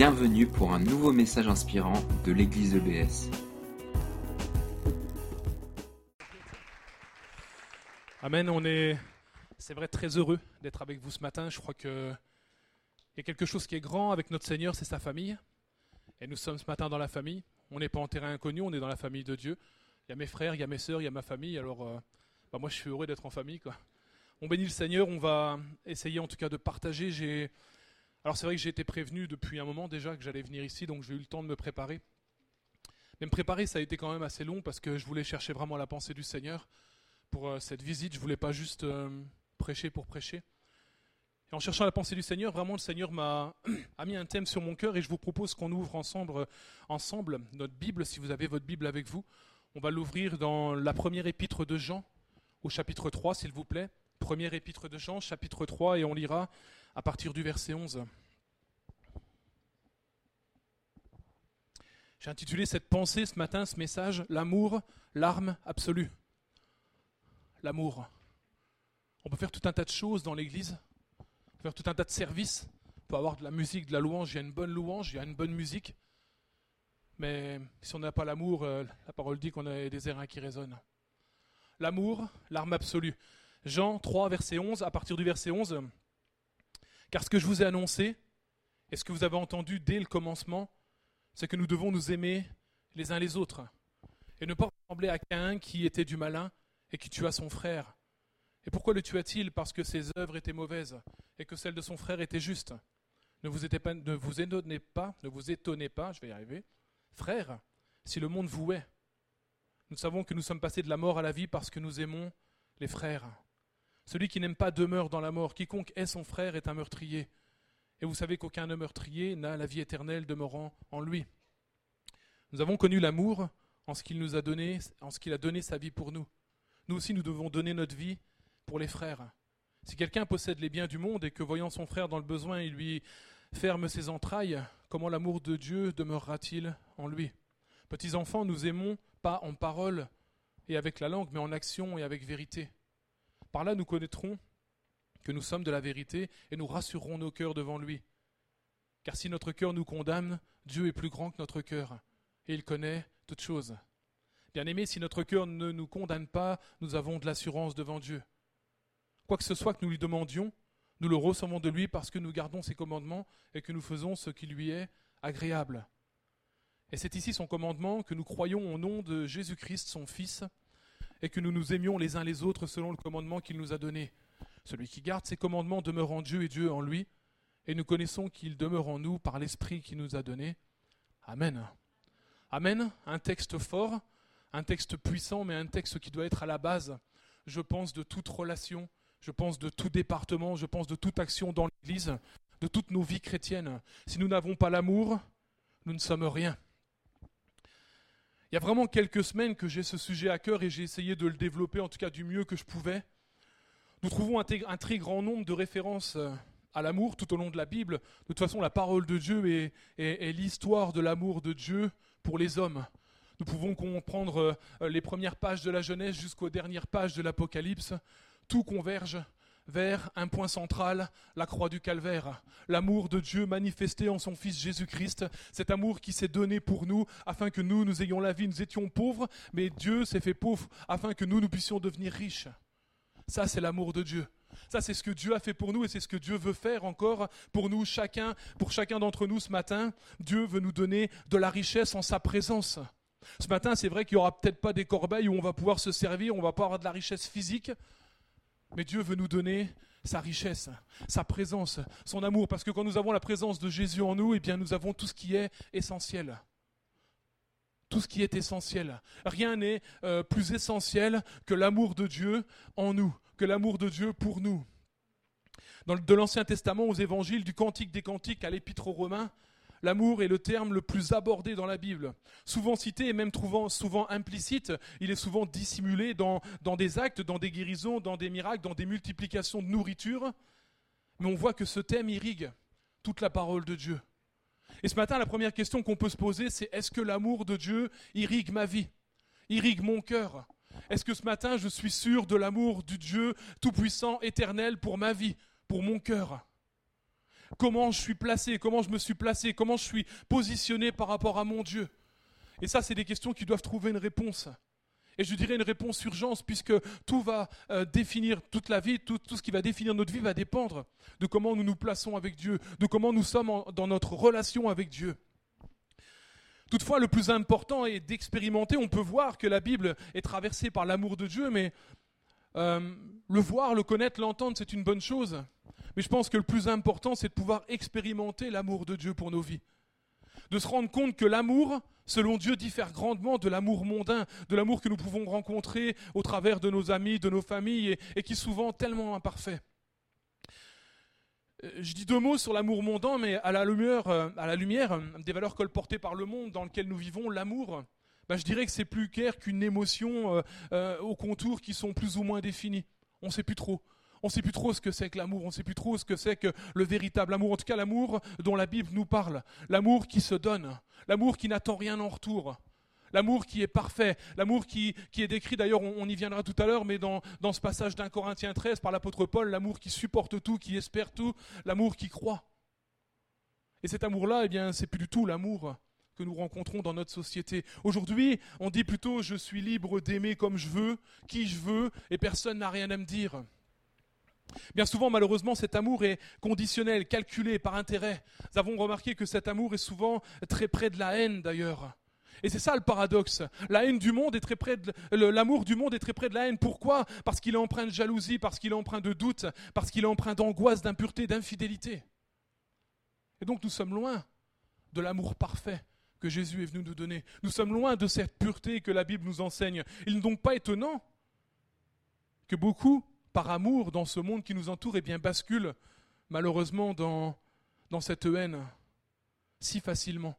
Bienvenue pour un nouveau message inspirant de l'église EBS. Amen, on est, c'est vrai, très heureux d'être avec vous ce matin. Je crois qu'il y a quelque chose qui est grand avec notre Seigneur, c'est sa famille. Et nous sommes ce matin dans la famille. On n'est pas en terrain inconnu, on est dans la famille de Dieu. Il y a mes frères, il y a mes sœurs, il y a ma famille. Alors, euh, bah, moi, je suis heureux d'être en famille. On bénit le Seigneur, on va essayer en tout cas de partager. J'ai alors c'est vrai que j'ai été prévenu depuis un moment déjà que j'allais venir ici, donc j'ai eu le temps de me préparer. Mais me préparer, ça a été quand même assez long parce que je voulais chercher vraiment la pensée du Seigneur pour euh, cette visite. Je voulais pas juste euh, prêcher pour prêcher. Et en cherchant la pensée du Seigneur, vraiment le Seigneur m'a mis un thème sur mon cœur et je vous propose qu'on ouvre ensemble, euh, ensemble notre Bible, si vous avez votre Bible avec vous. On va l'ouvrir dans la première épître de Jean, au chapitre 3, s'il vous plaît. Première épître de Jean, chapitre 3, et on lira à partir du verset 11. J'ai intitulé cette pensée ce matin, ce message, L'amour, l'arme absolue. L'amour. On peut faire tout un tas de choses dans l'Église, faire tout un tas de services, on peut avoir de la musique, de la louange, il y a une bonne louange, il y a une bonne musique, mais si on n'a pas l'amour, euh, la parole dit qu'on a des airains qui résonnent. L'amour, l'arme absolue. Jean 3, verset 11, à partir du verset 11, car ce que je vous ai annoncé, et ce que vous avez entendu dès le commencement, c'est que nous devons nous aimer les uns les autres, et ne pas ressembler à Caïn qui était du malin et qui tua son frère. Et pourquoi le tua-t-il? Parce que ses œuvres étaient mauvaises, et que celles de son frère étaient justes. Ne vous, ne vous étonnez pas, ne vous étonnez pas, je vais y arriver, frère, si le monde vous hait. Nous savons que nous sommes passés de la mort à la vie parce que nous aimons les frères. Celui qui n'aime pas demeure dans la mort. Quiconque est son frère est un meurtrier. Et vous savez qu'aucun meurtrier n'a la vie éternelle demeurant en lui. Nous avons connu l'amour en ce qu'il nous a donné, en ce qu'il a donné sa vie pour nous. Nous aussi, nous devons donner notre vie pour les frères. Si quelqu'un possède les biens du monde et que voyant son frère dans le besoin, il lui ferme ses entrailles, comment l'amour de Dieu demeurera-t-il en lui? Petits enfants, nous aimons pas en parole et avec la langue, mais en action et avec vérité. Par là, nous connaîtrons que nous sommes de la vérité et nous rassurerons nos cœurs devant lui. Car si notre cœur nous condamne, Dieu est plus grand que notre cœur, et il connaît toutes choses. Bien-aimés, si notre cœur ne nous condamne pas, nous avons de l'assurance devant Dieu. Quoi que ce soit que nous lui demandions, nous le recevons de lui parce que nous gardons ses commandements et que nous faisons ce qui lui est agréable. Et c'est ici son commandement que nous croyons au nom de Jésus-Christ, son Fils, et que nous nous aimions les uns les autres selon le commandement qu'il nous a donné. Celui qui garde ses commandements demeure en Dieu et Dieu en lui, et nous connaissons qu'il demeure en nous par l'Esprit qu'il nous a donné. Amen. Amen, un texte fort, un texte puissant, mais un texte qui doit être à la base, je pense, de toute relation, je pense de tout département, je pense de toute action dans l'Église, de toutes nos vies chrétiennes. Si nous n'avons pas l'amour, nous ne sommes rien. Il y a vraiment quelques semaines que j'ai ce sujet à cœur et j'ai essayé de le développer en tout cas du mieux que je pouvais. Nous trouvons un, très grand nombre de références euh, à l'amour tout au long de la Bible. De toute façon, la parole de Dieu est, l'histoire de l'amour de Dieu pour les hommes. Nous pouvons comprendre euh, les premières pages de la Genèse jusqu'aux dernières pages de l'Apocalypse. Tout converge vers un point central, la croix du calvaire. L'amour de Dieu manifesté en son Fils Jésus-Christ, cet amour qui s'est donné pour nous afin que nous, nous ayons la vie. Nous étions pauvres, mais Dieu s'est fait pauvre afin que nous, nous puissions devenir riches. Ça, c'est l'amour de Dieu. Ça, c'est ce que Dieu a fait pour nous et c'est ce que Dieu veut faire encore pour nous, chacun, pour chacun d'entre nous ce matin. Dieu veut nous donner de la richesse en sa présence. Ce matin, c'est vrai qu'il n'y aura peut-être pas des corbeilles où on va pouvoir se servir, on va pas avoir de la richesse physique, mais Dieu veut nous donner sa richesse, sa présence, son amour, parce que quand nous avons la présence de Jésus en nous, eh bien nous avons tout ce qui est essentiel. Tout ce qui est essentiel. Rien n'est euh, plus essentiel que l'amour de Dieu en nous, que l'amour de Dieu pour nous. De l'Ancien Testament, aux évangiles, du Cantique des Cantiques à l'Épître aux Romains, L'amour est le terme le plus abordé dans la Bible. Souvent cité et même trouvant souvent implicite, il est souvent dissimulé dans, dans des actes, dans des guérisons, dans des miracles, dans des multiplications de nourriture. Mais on voit que ce thème irrigue toute la parole de Dieu. Et ce matin, la première question qu'on peut se poser, c'est est-ce que l'amour de Dieu irrigue ma vie, irrigue mon cœur? Est-ce que ce matin, je suis sûr de l'amour du Dieu Tout-Puissant, éternel pour ma vie, pour mon cœur? Comment je suis placé, comment je me suis placé, comment je suis positionné par rapport à mon Dieu. Et ça, c'est des questions qui doivent trouver une réponse. Et je dirais une réponse urgence, puisque tout va euh, définir toute la vie, tout, ce qui va définir notre vie va dépendre de comment nous nous plaçons avec Dieu, de comment nous sommes dans notre relation avec Dieu. Toutefois, le plus important est d'expérimenter. On peut voir que la Bible est traversée par l'amour de Dieu, mais euh, le voir, le connaître, l'entendre, c'est une bonne chose. Mais je pense que le plus important, c'est de pouvoir expérimenter l'amour de Dieu pour nos vies. De se rendre compte que l'amour, selon Dieu, diffère grandement de l'amour mondain, de l'amour que nous pouvons rencontrer au travers de nos amis, de nos familles, et, qui est souvent tellement imparfait. Euh, je dis deux mots sur l'amour mondain, mais à la lumière, euh, à la lumière euh, des valeurs colportées par le monde dans lequel nous vivons, l'amour, ben, je dirais que c'est plus clair qu'une émotion aux contours qui sont plus ou moins définis. On ne sait plus trop. On ne sait plus trop ce que c'est que l'amour, on ne sait plus trop ce que c'est que le véritable amour, en tout cas l'amour dont la Bible nous parle, l'amour qui se donne, l'amour qui n'attend rien en retour, L'amour qui est parfait, l'amour qui, est décrit, d'ailleurs on, y viendra tout à l'heure, mais dans, ce passage d'un Corinthiens 13 par l'apôtre Paul, l'amour qui supporte tout, qui espère tout, l'amour qui croit. Et cet amour-là, eh bien, c'est plus du tout l'amour que nous rencontrons dans notre société. Aujourd'hui, on dit plutôt je suis libre d'aimer comme je veux, qui je veux, et personne n'a rien à me dire. Bien souvent, malheureusement, cet amour est conditionnel, calculé par intérêt. Nous avons remarqué que cet amour est souvent très près de la haine, d'ailleurs. Et c'est ça le paradoxe. La haine du monde est très près de, l'amour du monde est très près de la haine. Pourquoi? Parce qu'il est empreint de jalousie, parce qu'il est empreint de doute, parce qu'il est empreint d'angoisse, d'impureté, d'infidélité. Et donc nous sommes loin de l'amour parfait que Jésus est venu nous donner. Nous sommes loin de cette pureté que la Bible nous enseigne. Il n'est donc pas étonnant que beaucoup, par amour dans ce monde qui nous entoure, eh bien, basculent malheureusement dans, dans cette haine si facilement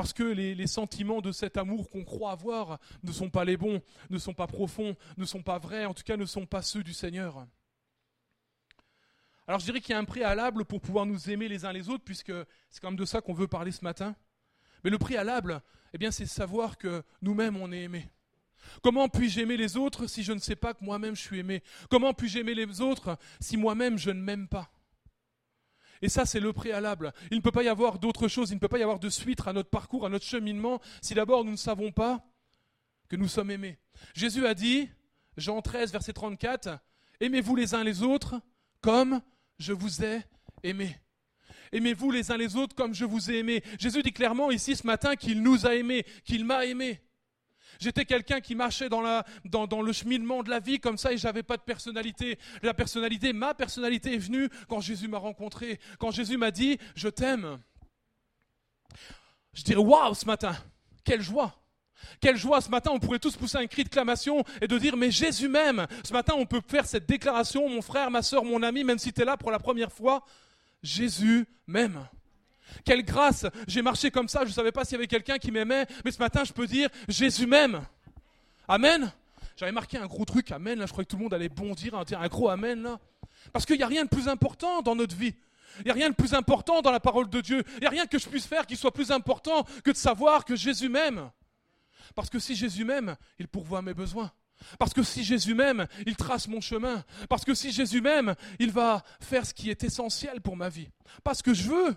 parce que les, sentiments de cet amour qu'on croit avoir ne sont pas les bons, ne sont pas profonds, ne sont pas vrais, en tout cas ne sont pas ceux du Seigneur. Alors je dirais qu'il y a un préalable pour pouvoir nous aimer les uns les autres, puisque c'est quand même de ça qu'on veut parler ce matin. Mais le préalable, eh bien, c'est savoir que nous-mêmes on est aimés. Comment puis-je aimer les autres si je ne sais pas que moi-même je suis aimé? Comment puis-je aimer les autres si moi-même je ne m'aime pas? Et ça, c'est le préalable. Il ne peut pas y avoir d'autre chose, il ne peut pas y avoir de suite à notre parcours, à notre cheminement, si d'abord nous ne savons pas que nous sommes aimés. Jésus a dit, Jean 13, verset 34, Aimez-vous les uns les autres comme je vous ai aimés. Aimez-vous les uns les autres comme je vous ai aimés. Jésus dit clairement ici ce matin qu'il nous a aimés, qu'il m'a aimés. J'étais quelqu'un qui marchait dans, le cheminement de la vie comme ça et j'avais pas de personnalité. La personnalité, ma personnalité est venue quand Jésus m'a rencontré, quand Jésus m'a dit je t'aime. Je dirais waouh ce matin, quelle joie. Quelle joie ce matin, on pourrait tous pousser un cri de clamation et de dire mais Jésus m'aime. Ce matin, on peut faire cette déclaration, mon frère, ma soeur, mon ami, même si tu es là pour la première fois, Jésus m'aime. Quelle grâce J'ai marché comme ça, je ne savais pas s'il y avait quelqu'un qui m'aimait, mais ce matin, je peux dire Jésus m'aime. Amen. J'avais marqué un gros truc, Amen, là, je croyais que tout le monde allait bondir, hein, un gros Amen, là. Parce qu'il n'y a rien de plus important dans notre vie. Il n'y a rien de plus important dans la parole de Dieu. Il n'y a rien que je puisse faire qui soit plus important que de savoir que Jésus m'aime. Parce que si Jésus m'aime, il pourvoit mes besoins. Parce que si Jésus m'aime, il trace mon chemin. Parce que si Jésus m'aime, il va faire ce qui est essentiel pour ma vie. Pas ce que je veux,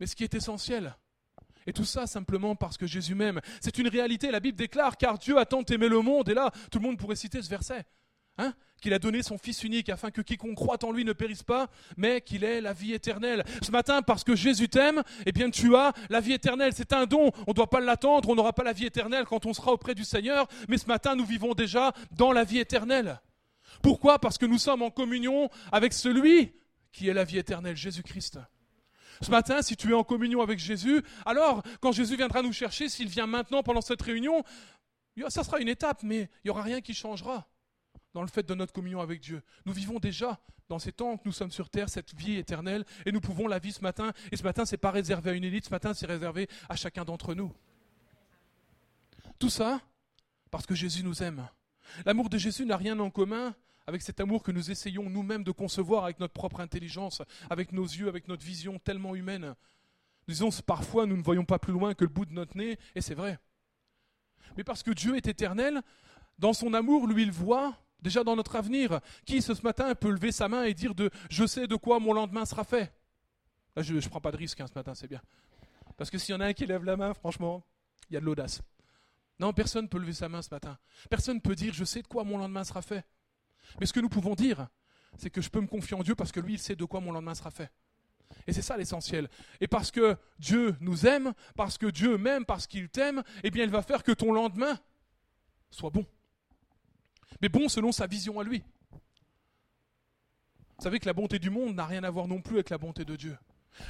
mais ce qui est essentiel. Et tout ça simplement parce que Jésus m'aime. C'est une réalité, la Bible déclare, car Dieu a tant aimé le monde, et là, tout le monde pourrait citer ce verset, hein, qu'il a donné son Fils unique afin que quiconque croit en lui ne périsse pas, mais qu'il ait la vie éternelle. Ce matin, parce que Jésus t'aime, eh bien tu as la vie éternelle. C'est un don, on ne doit pas l'attendre, on n'aura pas la vie éternelle quand on sera auprès du Seigneur, mais ce matin, nous vivons déjà dans la vie éternelle. Pourquoi? Parce que nous sommes en communion avec celui qui est la vie éternelle, Jésus-Christ. Ce matin, si tu es en communion avec Jésus, alors quand Jésus viendra nous chercher, s'il vient maintenant pendant cette réunion, ça sera une étape, mais il n'y aura rien qui changera dans le fait de notre communion avec Dieu. Nous vivons déjà dans ces temps que nous sommes sur terre cette vie éternelle et nous pouvons la vivre ce matin. Et ce matin, ce n'est pas réservé à une élite, ce matin, c'est réservé à chacun d'entre nous. Tout ça parce que Jésus nous aime. L'amour de Jésus n'a rien en commun avec cet amour que nous essayons nous-mêmes de concevoir avec notre propre intelligence, avec nos yeux, avec notre vision tellement humaine. Disons, parfois, nous ne voyons pas plus loin que le bout de notre nez, et c'est vrai. Mais parce que Dieu est éternel, dans son amour, lui, il voit déjà dans notre avenir. Qui ce matin peut lever sa main et dire de je sais de quoi mon lendemain sera fait Là, je ne prends pas de risque hein, ce matin, c'est bien. Parce que s'il y en a un qui lève la main, franchement, il y a de l'audace. Non, personne ne peut lever sa main ce matin. Personne ne peut dire je sais de quoi mon lendemain sera fait. Mais ce que nous pouvons dire, c'est que je peux me confier en Dieu parce que lui, il sait de quoi mon lendemain sera fait. Et c'est ça l'essentiel. Et parce que Dieu nous aime, parce que Dieu m'aime, parce qu'il t'aime, eh bien, il va faire que ton lendemain soit bon. Mais bon selon sa vision à lui. Vous savez que la bonté du monde n'a rien à voir non plus avec la bonté de Dieu.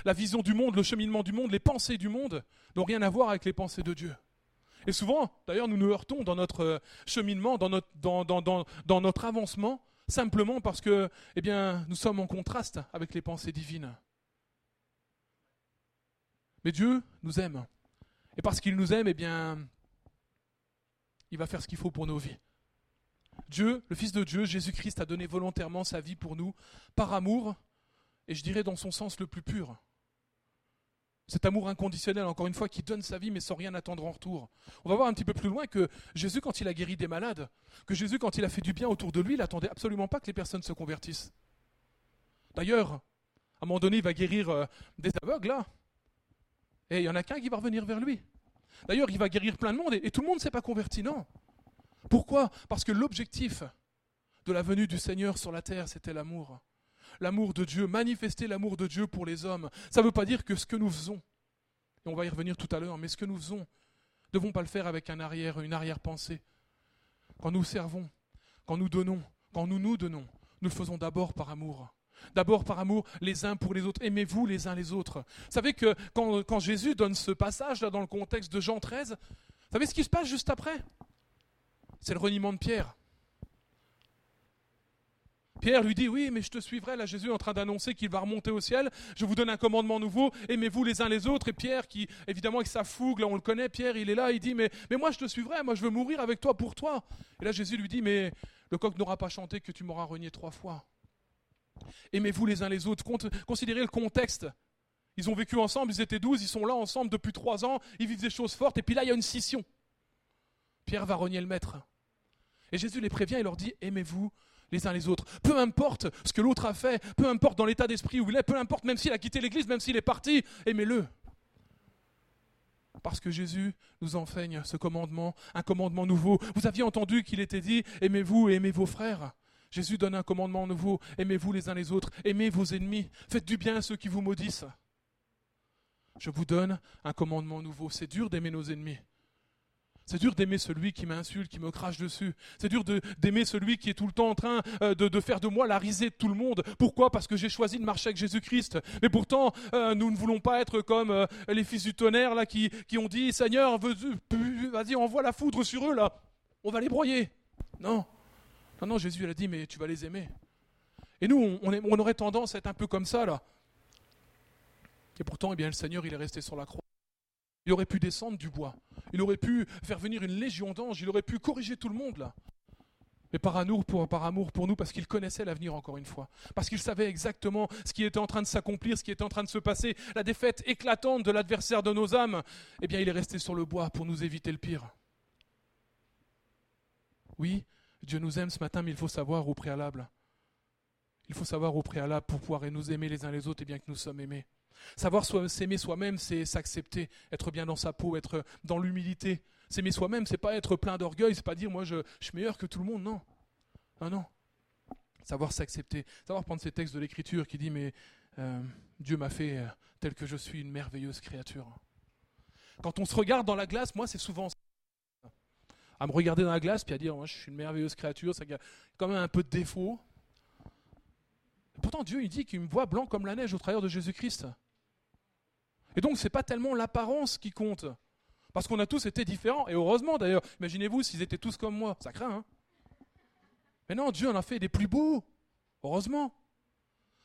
La vision du monde, le cheminement du monde, les pensées du monde n'ont rien à voir avec les pensées de Dieu. Et souvent, d'ailleurs, nous nous heurtons dans notre euh, cheminement, dans notre, avancement, simplement parce que eh nous sommes en contraste avec les pensées divines. Mais Dieu nous aime. Et parce qu'il nous aime, eh bien, il va faire ce qu'il faut pour nos vies. Dieu, le Fils de Dieu, Jésus-Christ, a donné volontairement sa vie pour nous, par amour, et je dirais dans son sens le plus pur. Cet amour inconditionnel, encore une fois, qui donne sa vie mais sans rien attendre en retour. On va voir un petit peu plus loin que Jésus, quand il a guéri des malades, que Jésus, quand il a fait du bien autour de lui, il n'attendait absolument pas que les personnes se convertissent. D'ailleurs, à un moment donné, il va guérir euh, des aveugles, là. Et il n'y en a qu'un qui va revenir vers lui. D'ailleurs, il va guérir plein de monde et tout le monde ne s'est pas converti, non? Pourquoi? Parce que l'objectif de la venue du Seigneur sur la terre, c'était l'amour l'amour de Dieu, manifester l'amour de Dieu pour les hommes. Ça ne veut pas dire que ce que nous faisons, et on va y revenir tout à l'heure, mais ce que nous faisons, ne devons pas le faire avec un arrière, une arrière-pensée. Quand nous servons, quand nous donnons, quand nous nous donnons, nous le faisons d'abord par amour. D'abord par amour les uns pour les autres. Aimez-vous les uns les autres. Vous savez que quand, Jésus donne ce passage là dans le contexte de Jean 13, vous savez ce qui se passe juste après? C'est le reniement de Pierre. Pierre lui dit, oui, mais je te suivrai. Là, Jésus est en train d'annoncer qu'il va remonter au ciel. Je vous donne un commandement nouveau. Aimez-vous les uns les autres. Et Pierre, qui, évidemment, avec sa fougue, là, on le connaît, Pierre, il est là, il dit, mais, mais moi, je te suivrai. Moi, je veux mourir avec toi pour toi. Et là, Jésus lui dit, mais le coq n'aura pas chanté que tu m'auras renié trois fois. Aimez-vous les uns les autres. Considérez le contexte. Ils ont vécu ensemble, ils étaient douze, ils sont là ensemble depuis trois ans, ils vivent des choses fortes, et puis là, il y a une scission. Pierre va renier le maître. Et Jésus les prévient et leur dit, aimez-vous les uns les autres. Peu importe ce que l'autre a fait, peu importe dans l'état d'esprit où il est, peu importe même s'il a quitté l'Église, même s'il est parti, aimez-le. Parce que Jésus nous enseigne ce commandement, un commandement nouveau. Vous aviez entendu qu'il était dit, aimez-vous et aimez vos frères. Jésus donne un commandement nouveau, aimez-vous les uns les autres, aimez vos ennemis, faites du bien à ceux qui vous maudissent. Je vous donne un commandement nouveau. C'est dur d'aimer nos ennemis. C'est dur d'aimer celui qui m'insulte, qui me crache dessus. C'est dur d'aimer celui qui est tout le temps en train euh, de, faire de moi la risée de tout le monde. Pourquoi? Parce que j'ai choisi de marcher avec Jésus-Christ. Mais pourtant, euh, nous ne voulons pas être comme euh, les fils du tonnerre là qui, ont dit Seigneur, vas-y, envoie la foudre sur eux là. On va les broyer. Non. Non, non, Jésus a dit Mais tu vas les aimer. Et nous, on, on aurait tendance à être un peu comme ça là. Et pourtant, eh bien, le Seigneur, il est resté sur la croix. Il aurait pu descendre du bois. Il aurait pu faire venir une légion d'anges. Il aurait pu corriger tout le monde là. Mais par amour pour, nous, parce qu'il connaissait l'avenir encore une fois. Parce qu'il savait exactement ce qui était en train de s'accomplir, ce qui était en train de se passer, la défaite éclatante de l'adversaire de nos âmes. Eh bien, il est resté sur le bois pour nous éviter le pire. Oui, Dieu nous aime ce matin, mais il faut savoir au préalable. Il faut savoir au préalable pour pouvoir nous aimer les uns les autres et bien que nous sommes aimés. Savoir s'aimer soi-même, c'est s'accepter, être bien dans sa peau, être dans l'humilité. S'aimer soi-même, c'est pas être plein d'orgueil, c'est pas dire moi je, suis meilleur que tout le monde, non. Non, non. Savoir s'accepter, savoir prendre ces textes de l'Écriture qui dit mais euh, Dieu m'a fait euh, tel que je suis une merveilleuse créature. Quand on se regarde dans la glace, moi c'est souvent. À me regarder dans la glace puis à dire moi je suis une merveilleuse créature, ça a quand même un peu de défaut. Pourtant Dieu il dit qu'il me voit blanc comme la neige au travers de Jésus-Christ. Et donc, ce n'est pas tellement l'apparence qui compte. Parce qu'on a tous été différents. Et heureusement d'ailleurs. Imaginez-vous s'ils étaient tous comme moi. Ça craint, hein Mais non, Dieu en a fait des plus beaux. Heureusement.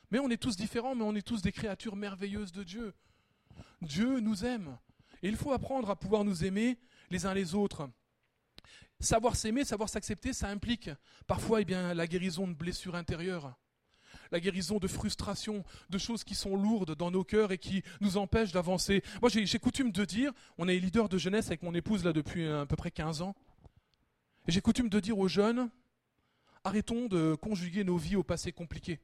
Mais on est tous différents, mais on est tous des créatures merveilleuses de Dieu. Dieu nous aime. Et il faut apprendre à pouvoir nous aimer les uns les autres. Savoir s'aimer, savoir s'accepter, ça implique parfois eh bien, la guérison de blessures intérieures la guérison de frustrations, de choses qui sont lourdes dans nos cœurs et qui nous empêchent d'avancer. Moi, j'ai coutume de dire, on est leader de jeunesse avec mon épouse là depuis à peu près 15 ans, et j'ai coutume de dire aux jeunes, arrêtons de conjuguer nos vies au passé compliqué.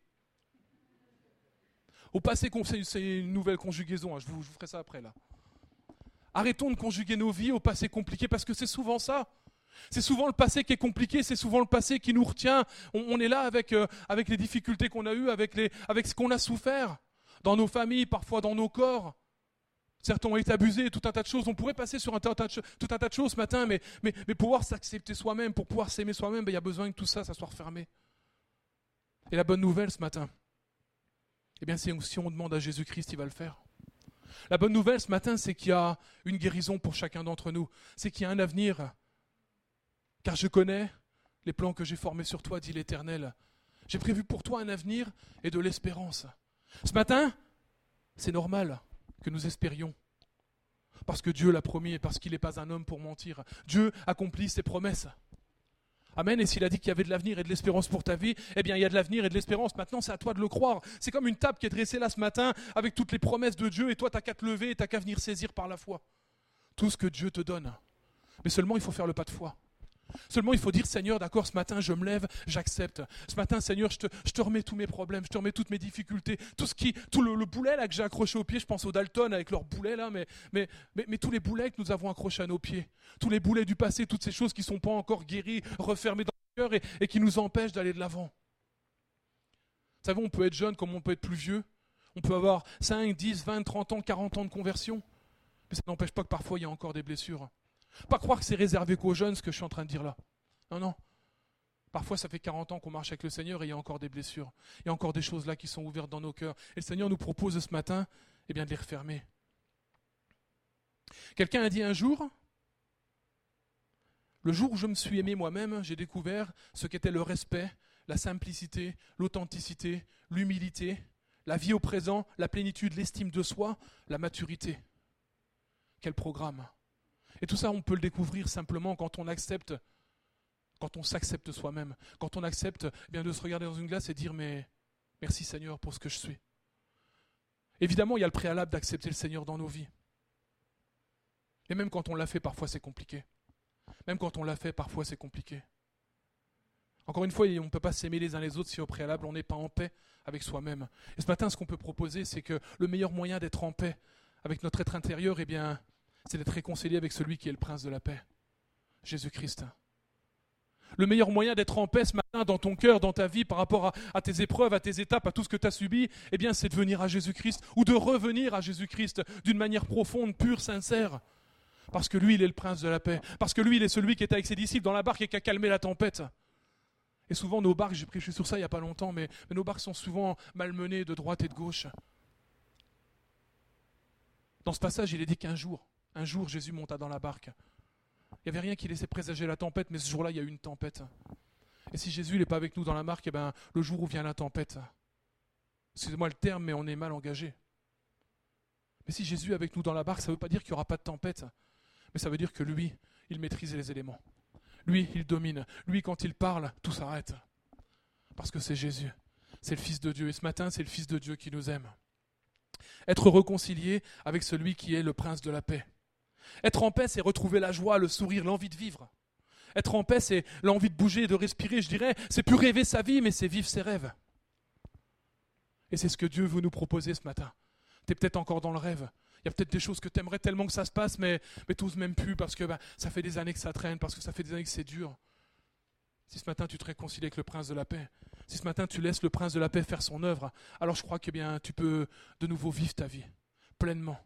Au passé, c'est une nouvelle conjugaison, hein, je, vous, je vous ferai ça après là. Arrêtons de conjuguer nos vies au passé compliqué parce que c'est souvent ça. C'est souvent le passé qui est compliqué, c'est souvent le passé qui nous retient. On, est là avec, euh, avec les difficultés qu'on a eues, avec, les, avec ce qu'on a souffert, dans nos familles, parfois dans nos corps. Certains ont été abusés, tout un tas de choses. On pourrait passer sur un tas, de, tout un tas de choses ce matin, mais, mais, mais pouvoir s'accepter soi-même, pour pouvoir s'aimer soi-même, ben, il y a besoin que tout ça, ça soit refermé. Et la bonne nouvelle ce matin, eh bien, si on demande à Jésus-Christ, il va le faire. La bonne nouvelle ce matin, c'est qu'il y a une guérison pour chacun d'entre nous. C'est qu'il y a un avenir car je connais les plans que j'ai formés sur toi, dit l'Éternel. J'ai prévu pour toi un avenir et de l'espérance. Ce matin, c'est normal que nous espérions. Parce que Dieu l'a promis et parce qu'il n'est pas un homme pour mentir. Dieu accomplit ses promesses. Amen. Et s'il a dit qu'il y avait de l'avenir et de l'espérance pour ta vie, eh bien, il y a de l'avenir et de l'espérance. Maintenant, c'est à toi de le croire. C'est comme une table qui est dressée là ce matin avec toutes les promesses de Dieu et toi, tu n'as qu'à te lever et tu n'as qu'à venir saisir par la foi. Tout ce que Dieu te donne. Mais seulement, il faut faire le pas de foi. Seulement, il faut dire, Seigneur, d'accord, ce matin, je me lève, j'accepte. Ce matin, Seigneur, je te, remets tous mes problèmes, je te remets toutes mes difficultés, tout ce qui, tout le, boulet là que j'ai accroché au pied, je pense aux Dalton avec leurs boulets là, mais, mais, mais, tous les boulets que nous avons accrochés à nos pieds, tous les boulets du passé, toutes ces choses qui sont pas encore guéries, refermées dans le cœur et, et qui nous empêchent d'aller de l'avant. Vous savez, on peut être jeune comme on peut être plus vieux. On peut avoir 5, 10, 20, 30 ans, 40 ans de conversion. Mais ça n'empêche pas que parfois il y a encore des blessures. Pas croire que c'est réservé qu'aux jeunes ce que je suis en train de dire là. Non, non. Parfois, ça fait 40 ans qu'on marche avec le Seigneur et il y a encore des blessures. Il y a encore des choses là qui sont ouvertes dans nos cœurs. Et le Seigneur nous propose ce matin eh bien, de les refermer. Quelqu'un a dit un jour, le jour où je me suis aimé moi-même, j'ai découvert ce qu'était le respect, la simplicité, l'authenticité, l'humilité, la vie au présent, la plénitude, l'estime de soi, la maturité. Quel programme et tout ça, on peut le découvrir simplement quand on accepte, quand on s'accepte soi-même, quand on accepte eh bien de se regarder dans une glace et dire mais merci Seigneur pour ce que je suis. Évidemment, il y a le préalable d'accepter le Seigneur dans nos vies. Et même quand on l'a fait, parfois c'est compliqué. Même quand on l'a fait, parfois c'est compliqué. Encore une fois, on ne peut pas s'aimer les uns les autres si au préalable on n'est pas en paix avec soi-même. Et ce matin, ce qu'on peut proposer, c'est que le meilleur moyen d'être en paix avec notre être intérieur, eh bien, c'est d'être réconcilié avec celui qui est le prince de la paix, Jésus-Christ. Le meilleur moyen d'être en paix ce matin dans ton cœur, dans ta vie, par rapport à, tes épreuves, à tes étapes, à tout ce que tu as subi, eh bien, c'est de venir à Jésus-Christ ou de revenir à Jésus-Christ d'une manière profonde, pure, sincère. Parce que lui, il est le prince de la paix. Parce que lui, il est celui qui était avec ses disciples dans la barque et qui a calmé la tempête. Et souvent, nos barques, j'ai prêché sur ça il n'y a pas longtemps, mais nos barques sont souvent malmenées de droite et de gauche. Dans ce passage, il est dit qu'un jour, un jour, Jésus monta dans la barque. Il n'y avait rien qui laissait présager la tempête, mais ce jour-là, il y a eu une tempête. Et si Jésus n'est pas avec nous dans la barque, eh ben, le jour où vient la tempête, excusez-moi le terme, mais on est mal engagé. Mais si Jésus est avec nous dans la barque, ça ne veut pas dire qu'il n'y aura pas de tempête, mais ça veut dire que lui, il maîtrise les éléments. Lui, il domine. Lui, quand il parle, tout s'arrête. Parce que c'est Jésus. C'est le Fils de Dieu. Et ce matin, c'est le Fils de Dieu qui nous aime. Être réconcilié avec celui qui est le Prince de la paix. Être en paix, c'est retrouver la joie, le sourire, l'envie de vivre. Être en paix, c'est l'envie de bouger, de respirer, je dirais. C'est plus rêver sa vie, mais c'est vivre ses rêves. Et c'est ce que Dieu veut nous proposer ce matin. Tu es peut-être encore dans le rêve. Il y a peut-être des choses que tu aimerais tellement que ça se passe, mais, mais même plus parce que ben, ça fait des années que ça traîne, parce que ça fait des années que c'est dur. Si ce matin tu te réconcilies avec le prince de la paix, si ce matin tu laisses le prince de la paix faire son œuvre, alors je crois que bien tu peux de nouveau vivre ta vie pleinement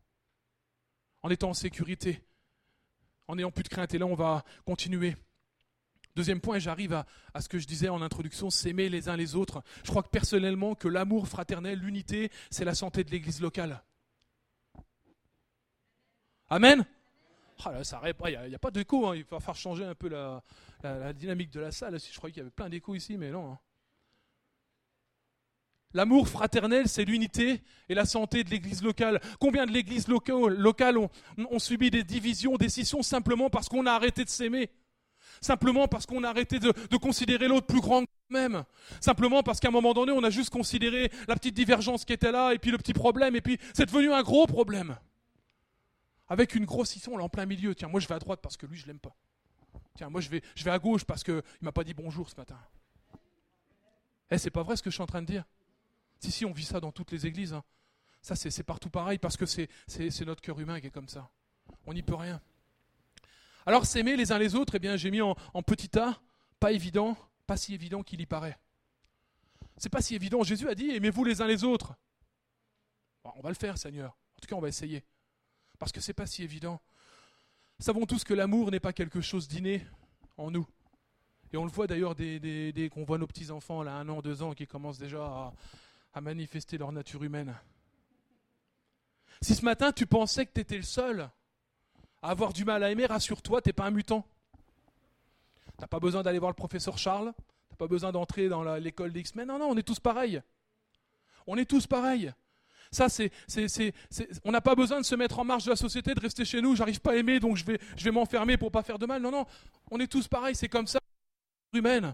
en étant en sécurité, en n'ayant plus de crainte. Et là, on va continuer. Deuxième point, j'arrive à, ce que je disais en introduction, s'aimer les uns les autres. Je crois que personnellement, que l'amour fraternel, l'unité, c'est la santé de l'Église locale. Amen ah ça Il n'y a, pas d'écho, hein. il va falloir changer un peu la, la, dynamique de la salle. Je croyais qu'il y avait plein d'échos ici, mais non. Hein. L'amour fraternel, c'est l'unité et la santé de l'Église locale. Combien de l'Église locale ont, subi des divisions, des scissions simplement parce qu'on a arrêté de s'aimer? Simplement parce qu'on a arrêté de, considérer l'autre plus grand que nous-mêmes? Simplement parce qu'à un moment donné, on a juste considéré la petite divergence qui était là, et puis le petit problème, et puis c'est devenu un gros problème. Avec une grosse scission là en plein milieu. Tiens, moi je vais à droite parce que lui, je l'aime pas. Tiens, moi je vais, je vais à gauche parce qu'il ne m'a pas dit bonjour ce matin. Eh, c'est pas vrai ce que je suis en train de dire? Si, si, on vit ça dans toutes les églises. Hein. Ça, c'est partout pareil parce que c'est notre cœur humain qui est comme ça. On n'y peut rien. Alors s'aimer les uns les autres, eh bien j'ai mis en, petit A, pas évident, pas si évident qu'il y paraît. C'est pas si évident. Jésus a dit aimez-vous les uns les autres. on va le faire, Seigneur. En tout cas, on va essayer. Parce que c'est pas si évident. Savons tous que l'amour n'est pas quelque chose d'inné en nous. Et on le voit d'ailleurs dès, qu'on voit nos petits-enfants, là, un an, deux ans, qui commencent déjà à manifester leur nature humaine. Si ce matin tu pensais que tu étais le seul à avoir du mal à aimer, rassure-toi, tu n'es pas un mutant. Tu n'as pas besoin d'aller voir le professeur Charles, tu n'as pas besoin d'entrer dans l'école d'X. Mais non, non, on est tous pareils. On est tous pareils. Ça, c'est, on n'a pas besoin de se mettre en marge de la société, de rester chez nous. J'arrive pas à aimer, donc je vais, m'enfermer pour pas faire de mal. Non, non, on est tous pareils. C'est comme ça, humaine.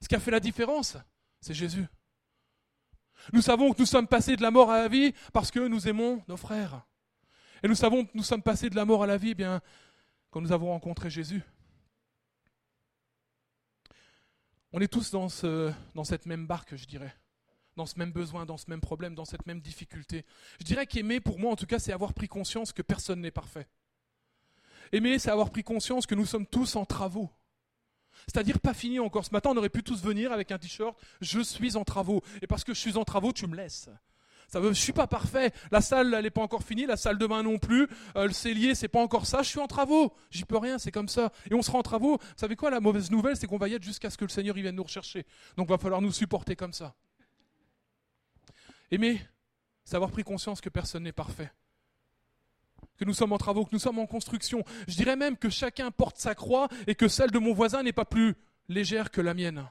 Ce qui a fait la différence, c'est Jésus. Nous savons que nous sommes passés de la mort à la vie parce que nous aimons nos frères. Et nous savons que nous sommes passés de la mort à la vie eh bien, quand nous avons rencontré Jésus. On est tous dans, ce, dans cette même barque, je dirais. Dans ce même besoin, dans ce même problème, dans cette même difficulté. Je dirais qu'aimer, pour moi en tout cas, c'est avoir pris conscience que personne n'est parfait. Aimer, c'est avoir pris conscience que nous sommes tous en travaux. C'est-à-dire pas fini encore. Ce matin, on aurait pu tous venir avec un t-shirt Je suis en travaux. Et parce que je suis en travaux, tu me laisses. Ça veut, je suis pas parfait. La salle, n'est pas encore finie. La salle de bain non plus. Euh, le cellier, c'est pas encore ça. Je suis en travaux. J'y peux rien. C'est comme ça. Et on sera en travaux. Vous savez quoi? La mauvaise nouvelle, c'est qu'on va y être jusqu'à ce que le Seigneur y vienne nous rechercher. Donc, va falloir nous supporter comme ça. Aimer, c'est avoir pris conscience que personne n'est parfait que nous sommes en travaux, que nous sommes en construction. Je dirais même que chacun porte sa croix et que celle de mon voisin n'est pas plus légère que la mienne.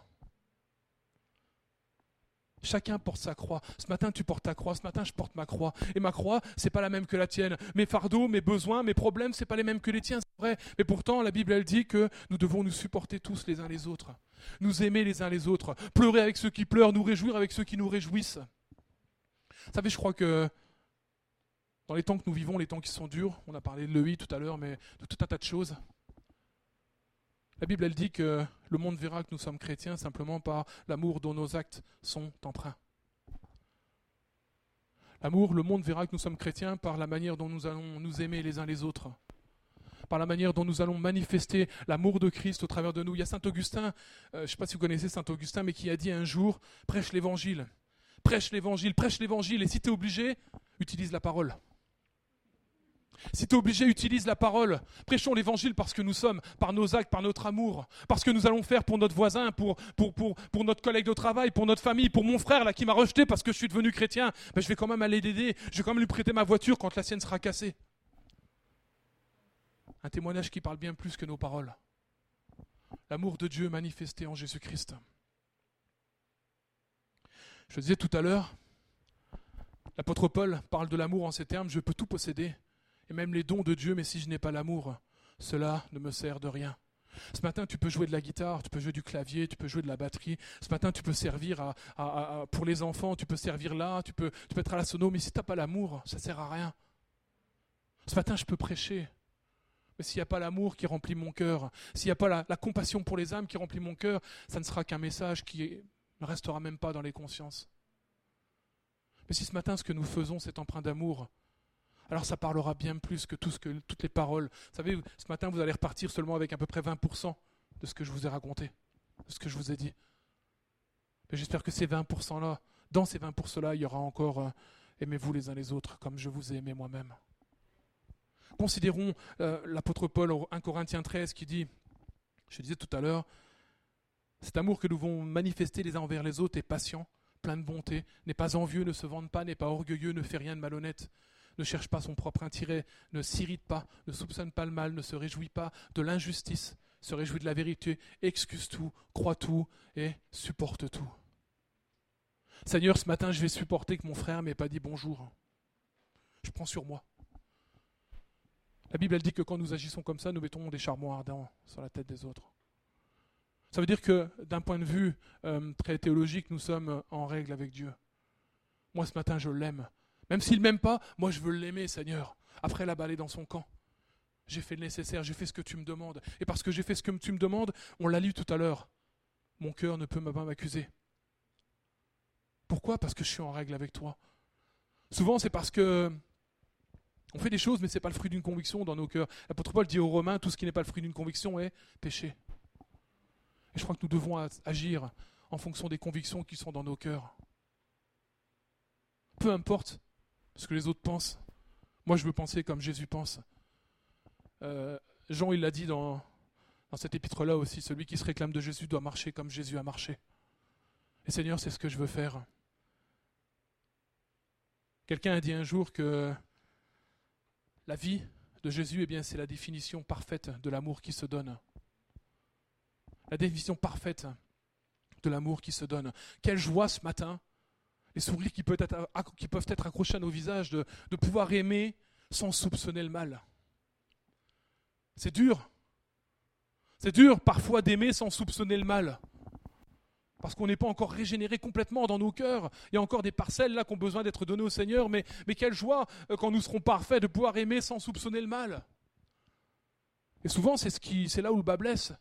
Chacun porte sa croix. Ce matin, tu portes ta croix. Ce matin, je porte ma croix. Et ma croix, c'est pas la même que la tienne. Mes fardeaux, mes besoins, mes problèmes, c'est pas les mêmes que les tiens, c'est vrai. Mais pourtant, la Bible, elle dit que nous devons nous supporter tous les uns les autres. Nous aimer les uns les autres. Pleurer avec ceux qui pleurent, nous réjouir avec ceux qui nous réjouissent. Vous savez, je crois que dans les temps que nous vivons, les temps qui sont durs, on a parlé de l'EI tout à l'heure, mais de tout un tas de choses. La Bible, elle dit que le monde verra que nous sommes chrétiens simplement par l'amour dont nos actes sont empreints. L'amour, le monde verra que nous sommes chrétiens par la manière dont nous allons nous aimer les uns les autres, par la manière dont nous allons manifester l'amour de Christ au travers de nous. Il y a Saint Augustin, euh, je ne sais pas si vous connaissez Saint Augustin, mais qui a dit un jour, prêche l'évangile, prêche l'évangile, prêche l'évangile, et si tu es obligé, utilise la parole. Si tu es obligé, utilise la parole. Prêchons l'évangile parce que nous sommes, par nos actes, par notre amour, parce que nous allons faire pour notre voisin, pour, notre collègue de travail, pour notre famille, pour mon frère là qui m'a rejeté parce que je suis devenu chrétien. Mais je vais quand même aller l'aider. Je vais quand même lui prêter ma voiture quand la sienne sera cassée. Un témoignage qui parle bien plus que nos paroles. L'amour de Dieu manifesté en Jésus-Christ. Je disais tout à l'heure, l'apôtre Paul parle de l'amour en ces termes, je peux tout posséder et même les dons de Dieu, mais si je n'ai pas l'amour, cela ne me sert de rien. Ce matin, tu peux jouer de la guitare, tu peux jouer du clavier, tu peux jouer de la batterie. Ce matin, tu peux servir à, pour les enfants, tu peux servir là, tu peux, être à la sono, mais si tu n'as pas l'amour, ça ne sert à rien. Ce matin, je peux prêcher. Mais s'il n'y a pas l'amour qui remplit mon cœur, s'il n'y a pas la, la, compassion pour les âmes qui remplit mon cœur, ça ne sera qu'un message qui ne restera même pas dans les consciences. Mais si ce matin, ce que nous faisons, c'est empreint d'amour, alors ça parlera bien plus que, tout ce que toutes les paroles. Vous savez, ce matin, vous allez repartir seulement avec à peu près 20% de ce que je vous ai raconté, de ce que je vous ai dit. Mais j'espère que ces 20%-là, dans ces 20%-là, il y aura encore euh, aimez-vous les uns les autres comme je vous ai aimé moi-même. Considérons euh, l'apôtre Paul au 1 Corinthiens 13 qui dit, je disais tout à l'heure, cet amour que nous devons manifester les uns envers les autres est patient, plein de bonté, n'est pas envieux, ne se vante pas, n'est pas orgueilleux, ne fait rien de malhonnête, ne cherche pas son propre intérêt, ne s'irrite pas, ne soupçonne pas le mal, ne se réjouit pas de l'injustice, se réjouit de la vérité, excuse tout, croit tout et supporte tout. Seigneur, ce matin, je vais supporter que mon frère m'ait pas dit bonjour. Je prends sur moi. La Bible, elle dit que quand nous agissons comme ça, nous mettons des charbons ardents sur la tête des autres. Ça veut dire que d'un point de vue euh, très théologique, nous sommes en règle avec Dieu. Moi, ce matin, je l'aime. Même s'il ne m'aime pas, moi je veux l'aimer, Seigneur. Après la baller dans son camp. J'ai fait le nécessaire, j'ai fait ce que tu me demandes. Et parce que j'ai fait ce que tu me demandes, on l'a lu tout à l'heure. Mon cœur ne peut pas m'accuser. Pourquoi? Parce que je suis en règle avec toi. Souvent, c'est parce que on fait des choses, mais ce n'est pas le fruit d'une conviction dans nos cœurs. L'apôtre Paul dit aux Romains, tout ce qui n'est pas le fruit d'une conviction est péché. Et je crois que nous devons agir en fonction des convictions qui sont dans nos cœurs. Peu importe ce que les autres pensent. Moi, je veux penser comme Jésus pense. Euh, Jean, il l'a dit dans, dans cet épître-là aussi, celui qui se réclame de Jésus doit marcher comme Jésus a marché. Et Seigneur, c'est ce que je veux faire. Quelqu'un a dit un jour que la vie de Jésus, eh bien, c'est la définition parfaite de l'amour qui se donne. La définition parfaite de l'amour qui se donne. Quelle joie ce matin, les sourires qui peuvent être, accrochés à nos visages, de, pouvoir aimer sans soupçonner le mal. C'est dur. C'est dur parfois d'aimer sans soupçonner le mal parce qu'on n'est pas encore régénéré complètement dans nos cœurs. Il y a encore des parcelles là qui ont besoin d'être données au Seigneur, mais, quelle joie euh, quand nous serons parfaits de pouvoir aimer sans soupçonner le mal. Et souvent, c'est, là où le bas blesse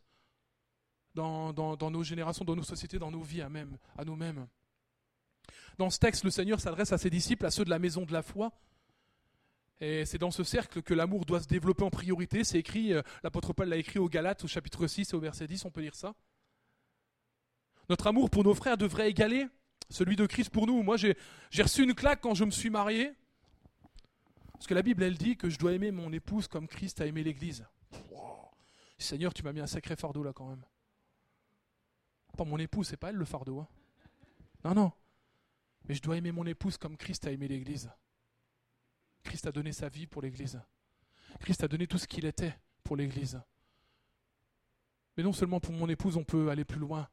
dans, nos générations, dans nos sociétés, dans nos vies à nous-mêmes. Dans ce texte, le Seigneur s'adresse à ses disciples, à ceux de la maison de la foi. Et c'est dans ce cercle que l'amour doit se développer en priorité. C'est écrit, euh, l'apôtre Paul l'a écrit au Galates, au chapitre 6 et au verset 10, on peut lire ça. Notre amour pour nos frères devrait égaler celui de Christ pour nous. Moi, j'ai reçu une claque quand je me suis marié. Parce que la Bible, elle dit que je dois aimer mon épouse comme Christ a aimé l'Église. Seigneur, tu m'as mis un sacré fardeau là quand même. Pas mon épouse, c'est pas elle le fardeau. Hein? Non, non. Mais je dois aimer mon épouse comme Christ a aimé l'Église. Christ a donné sa vie pour l'Église. Christ a donné tout ce qu'il était pour l'Église. Mais non seulement pour mon épouse, on peut aller plus loin.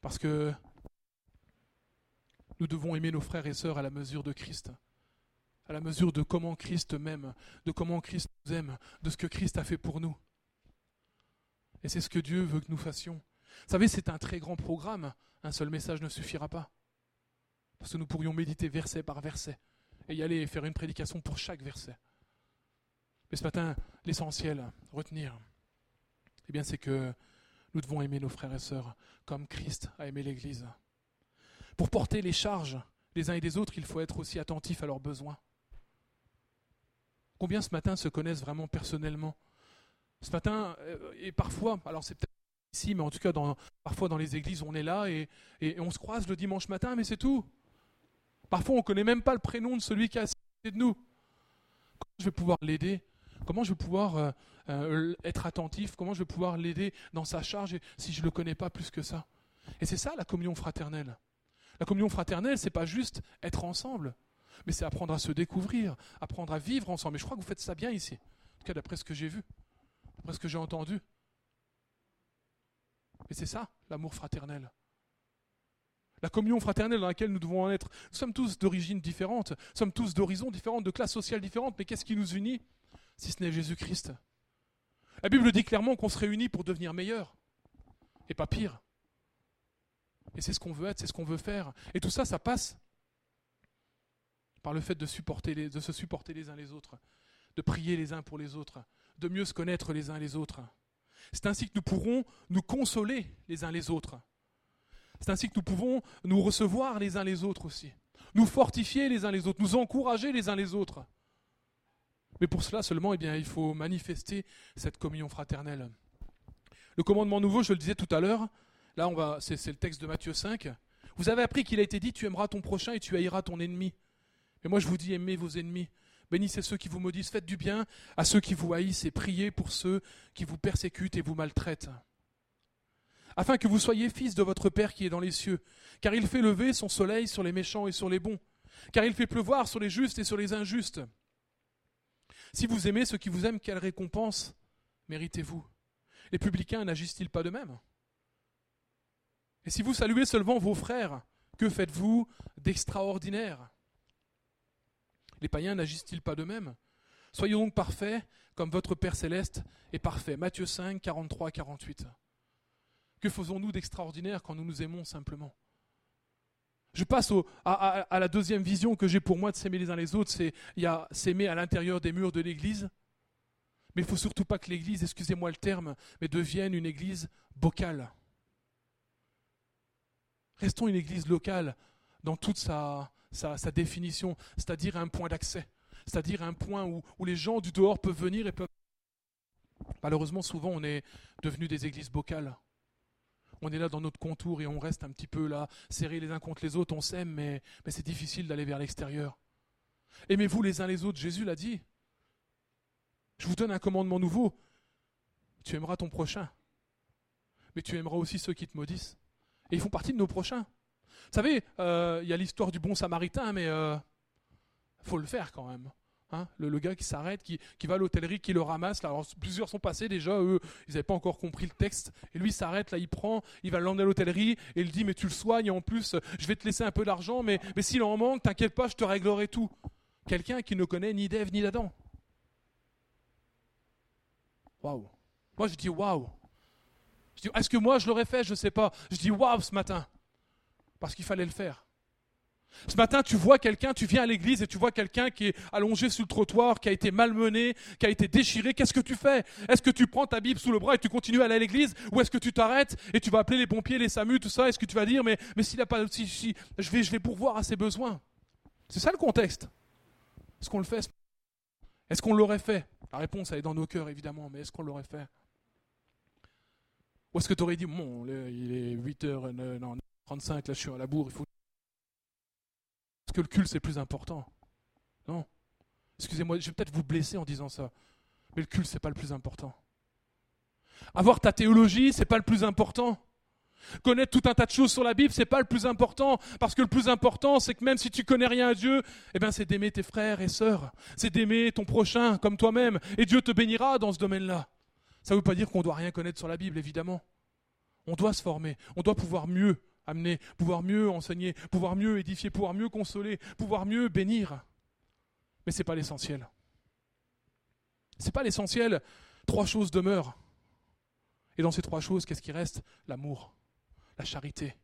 Parce que nous devons aimer nos frères et sœurs à la mesure de Christ, à la mesure de comment Christ m'aime, de comment Christ nous aime, de ce que Christ a fait pour nous. Et c'est ce que Dieu veut que nous fassions. Vous savez, c'est un très grand programme. Un seul message ne suffira pas. Parce que nous pourrions méditer verset par verset et y aller faire une prédication pour chaque verset. Mais ce matin, l'essentiel, retenir, eh bien, c'est que nous devons aimer nos frères et sœurs comme Christ a aimé l'Église. Pour porter les charges des uns et des autres, il faut être aussi attentif à leurs besoins. Combien ce matin se connaissent vraiment personnellement? Ce matin, euh, et parfois, alors c'est peut-être ici, mais en tout cas, parfois dans les églises, on est là et, on se croise le dimanche matin, mais c'est tout. Parfois, on ne connaît même pas le prénom de celui qui a de nous. Comment je vais pouvoir l'aider? Comment je vais pouvoir euh, euh, être attentif? Comment je vais pouvoir l'aider dans sa charge si je ne le connais pas plus que ça? Et c'est ça la communion fraternelle. La communion fraternelle, c'est pas juste être ensemble, mais c'est apprendre à se découvrir, apprendre à vivre ensemble. Et je crois que vous faites ça bien ici, en tout cas d'après ce que j'ai vu, d'après ce que j'ai entendu. Mais c'est ça, l'amour fraternel. La communion fraternelle dans laquelle nous devons en être. Nous sommes tous d'origines différentes, nous sommes tous d'horizons différents, de classes sociales différentes, mais qu'est-ce qui nous unit si ce n'est Jésus-Christ? La Bible dit clairement qu'on se réunit pour devenir meilleur, et pas pire. Et c'est ce qu'on veut être, c'est ce qu'on veut faire. Et tout ça, ça passe par le fait de, se supporter les uns les autres, de prier les uns pour les autres, de mieux se connaître les uns les autres. C'est ainsi que nous pourrons nous consoler les uns les autres. C'est ainsi que nous pouvons nous recevoir les uns les autres aussi, nous fortifier les uns les autres, nous encourager les uns les autres. Mais pour cela seulement, eh bien, il faut manifester cette communion fraternelle. Le commandement nouveau, je le disais tout à l'heure, là on va, c'est, le texte de Matthieu 5. Vous avez appris qu'il a été dit, tu aimeras ton prochain et tu haïras ton ennemi. Mais moi je vous dis, aimez vos ennemis. Bénissez ceux qui vous maudissent, faites du bien à ceux qui vous haïssent et priez pour ceux qui vous persécutent et vous maltraitent. Afin que vous soyez fils de votre Père qui est dans les cieux, car il fait lever son soleil sur les méchants et sur les bons, car il fait pleuvoir sur les justes et sur les injustes. Si vous aimez ceux qui vous aiment, quelle récompense méritez-vous? Les publicains n'agissent-ils pas de même Et si vous saluez seulement vos frères, que faites-vous d'extraordinaire? Les païens n'agissent-ils pas de même Soyons donc parfaits comme votre Père céleste est parfait. Matthieu 5, 43 48. Que faisons-nous d'extraordinaire quand nous nous aimons simplement? Je passe à, la deuxième vision que j'ai pour moi de s'aimer les uns les autres, c'est s'aimer à l'intérieur des murs de l'Église. Mais il ne faut surtout pas que l'Église, excusez-moi le terme, mais devienne une Église bocale. Restons une Église locale dans toute sa, définition, c'est-à-dire un point d'accès, c'est-à-dire un point où, où les gens du dehors peuvent venir et peuvent... Malheureusement, souvent, on est devenu des églises bocales. On est là dans notre contour et on reste un petit peu là, serrés les uns contre les autres, on s'aime, mais, c'est difficile d'aller vers l'extérieur. Aimez-vous les uns les autres, Jésus l'a dit. Je vous donne un commandement nouveau. Tu aimeras ton prochain, mais tu aimeras aussi ceux qui te maudissent. Et ils font partie de nos prochains. Vous savez, euh, il y a l'histoire du bon samaritain, mais euh, faut le faire quand même. Hein. le, gars qui s'arrête, qui, va à l'hôtellerie, qui le ramasse. alors, plusieurs sont passés déjà, eux, ils n'avaient pas encore compris le texte. Et lui s'arrête, là, il prend, il va l'emmener à l'hôtellerie, et il dit, mais tu le soignes, et en plus, je vais te laisser un peu d'argent, mais, mais s'il en manque, t'inquiète pas, je te réglerai tout. Quelqu'un qui ne connaît ni d'Ève ni d'Adam. Waouh. Moi, je dis waouh. est-ce que moi je l'aurais fait? Je ne sais pas. Je dis waouh ce matin. Parce qu'il fallait le faire. Ce matin, tu vois quelqu'un, tu viens à l'église et tu vois quelqu'un qui est allongé sur le trottoir, qui a été malmené, qui a été déchiré. Qu'est-ce que tu fais? Est-ce que tu prends ta Bible sous le bras et tu continues à aller à l'église? Ou est-ce que tu t'arrêtes et tu vas appeler les pompiers, les SAMU, tout ça? Est-ce que tu vas dire, mais, mais s'il n'a pas. Si, si, je, vais, je vais pourvoir à ses besoins C'est ça le contexte. Est-ce qu'on le fait? Est-ce qu'on l'aurait fait? La réponse, elle est dans nos cœurs, évidemment, mais est-ce qu'on l'aurait fait? Ou est-ce que tu aurais dit, bon, il est 8h, non, 35, là je suis à la bourre, il faut que le culte c'est plus important. Non. Excusez-moi, je vais peut-être vous blesser en disant ça. Mais le culte c'est pas le plus important. Avoir ta théologie, c'est pas le plus important. Connaître tout un tas de choses sur la Bible, c'est pas le plus important, parce que le plus important, c'est que même si tu connais rien à Dieu, eh ben, c'est d'aimer tes frères et sœurs, c'est d'aimer ton prochain comme toi-même, et Dieu te bénira dans ce domaine-là. Ça ne veut pas dire qu'on doit rien connaître sur la Bible, évidemment. On doit se former, on doit pouvoir mieux amener, pouvoir mieux enseigner, pouvoir mieux édifier, pouvoir mieux consoler, pouvoir mieux bénir. Mais ce n'est pas l'essentiel. Ce n'est pas l'essentiel. Trois choses demeurent. Et dans ces trois choses, qu'est-ce qui reste? L'amour, la charité.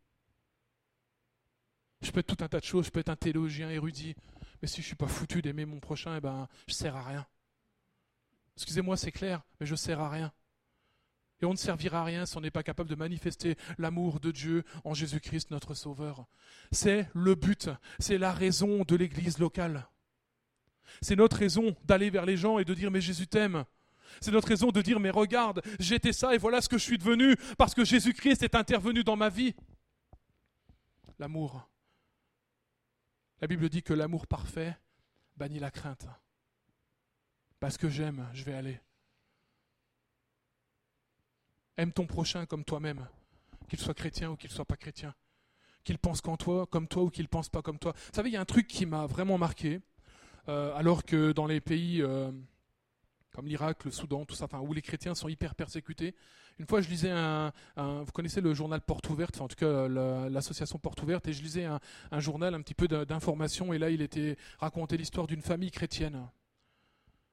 Je peux être tout un tas de choses, je peux être un théologien érudit, mais si je ne suis pas foutu d'aimer mon prochain, eh ben, je ne sers à rien. Excusez-moi, c'est clair, mais je ne sers à rien. Et on ne servira à rien si on n'est pas capable de manifester l'amour de Dieu en Jésus-Christ, notre Sauveur. C'est le but, c'est la raison de l'Église locale. C'est notre raison d'aller vers les gens et de dire mais Jésus t'aime. C'est notre raison de dire mais regarde, j'étais ça et voilà ce que je suis devenu parce que Jésus-Christ est intervenu dans ma vie. L'amour. La Bible dit que l'amour parfait bannit la crainte. Parce que j'aime, je vais aller. Aime ton prochain comme toi-même, qu'il soit chrétien ou qu'il soit pas chrétien. Qu'il pense qu'en toi, comme toi ou qu'il pense pas comme toi. Vous savez, il y a un truc qui m'a vraiment marqué, euh, alors que dans les pays euh, comme l'Irak, le Soudan, tout ça, où les chrétiens sont hyper persécutés. Une fois, je lisais un, vous connaissez le journal Porte Ouverte, en tout cas l'association Porte Ouverte, et je lisais un, journal un petit peu d'information, et là, il était raconté l'histoire d'une famille chrétienne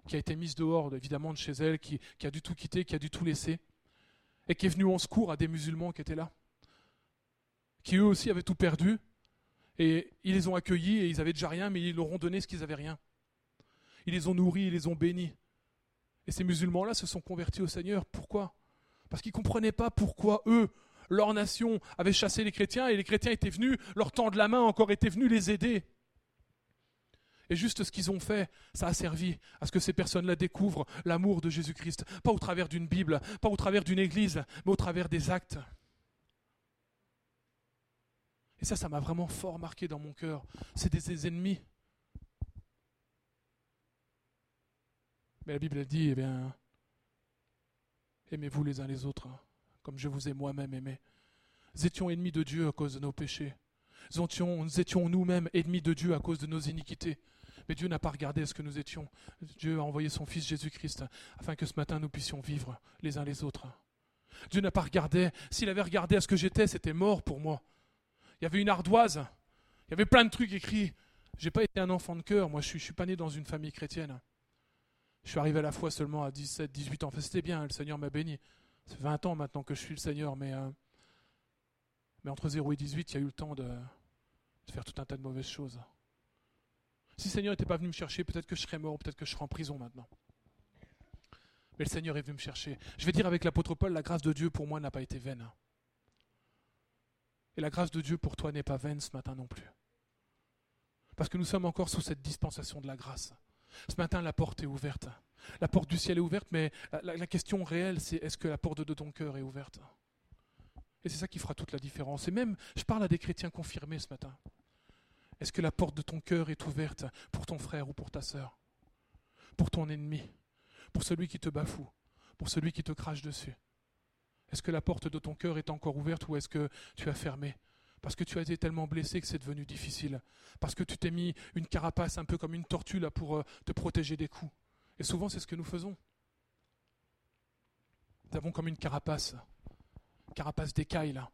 qui a été mise dehors, évidemment, de chez elle, qui, qui a dû tout quitter, qui a dû tout laisser et qui est venu en secours à des musulmans qui étaient là, qui eux aussi avaient tout perdu, et ils les ont accueillis et ils avaient déjà rien, mais ils leur ont donné ce qu'ils avaient rien. Ils les ont nourris, ils les ont bénis. Et ces musulmans-là se sont convertis au Seigneur. Pourquoi? Parce qu'ils ne comprenaient pas pourquoi eux, leur nation, avaient chassé les chrétiens et les chrétiens étaient venus leur tendre la main, encore étaient venus les aider. Et juste ce qu'ils ont fait, ça a servi à ce que ces personnes-là découvrent l'amour de Jésus-Christ, pas au travers d'une Bible, pas au travers d'une église, mais au travers des actes. Et ça, ça m'a vraiment fort marqué dans mon cœur. C'est des, ennemis. Mais la Bible dit, eh bien, aimez-vous les uns les autres, comme je vous ai moi-même aimé. Nous étions ennemis de Dieu à cause de nos péchés. Nous étions nous-mêmes ennemis de Dieu à cause de nos iniquités. Mais Dieu n'a pas regardé ce que nous étions. Dieu a envoyé son Fils Jésus-Christ afin que ce matin nous puissions vivre les uns les autres. Dieu n'a pas regardé. S'il avait regardé à ce que j'étais, c'était mort pour moi. Il y avait une ardoise. Il y avait plein de trucs écrits. J'ai pas été un enfant de cœur. Moi, je suis, suis pas né dans une famille chrétienne. Je suis arrivé à la foi seulement à 17, 18 ans. Enfin, c'était bien. Le Seigneur m'a béni. Fait 20 ans maintenant que je suis le Seigneur, mais, euh, mais entre 0 et 18, il y a eu le temps de faire tout un tas de mauvaises choses. Si le Seigneur n'était pas venu me chercher, peut-être que je serais mort, peut-être que je serais en prison maintenant. Mais le Seigneur est venu me chercher. Je vais dire avec l'apôtre Paul, la grâce de Dieu pour moi n'a pas été vaine. Et la grâce de Dieu pour toi n'est pas vaine ce matin non plus. Parce que nous sommes encore sous cette dispensation de la grâce. Ce matin, la porte est ouverte. La porte du ciel est ouverte, mais la, question réelle, c'est est-ce que la porte de ton cœur est ouverte? Et c'est ça qui fera toute la différence. Et même, je parle à des chrétiens confirmés ce matin. Est-ce que la porte de ton cœur est ouverte pour ton frère ou pour ta sœur? Pour ton ennemi? Pour celui qui te bafoue? Pour celui qui te crache dessus? Est-ce que la porte de ton cœur est encore ouverte ou est-ce que tu as fermé? Parce que tu as été tellement blessé que c'est devenu difficile, parce que tu t'es mis une carapace un peu comme une tortue là pour euh, te protéger des coups. Et souvent c'est ce que nous faisons. Nous avons comme une carapace, carapace d'écaille là.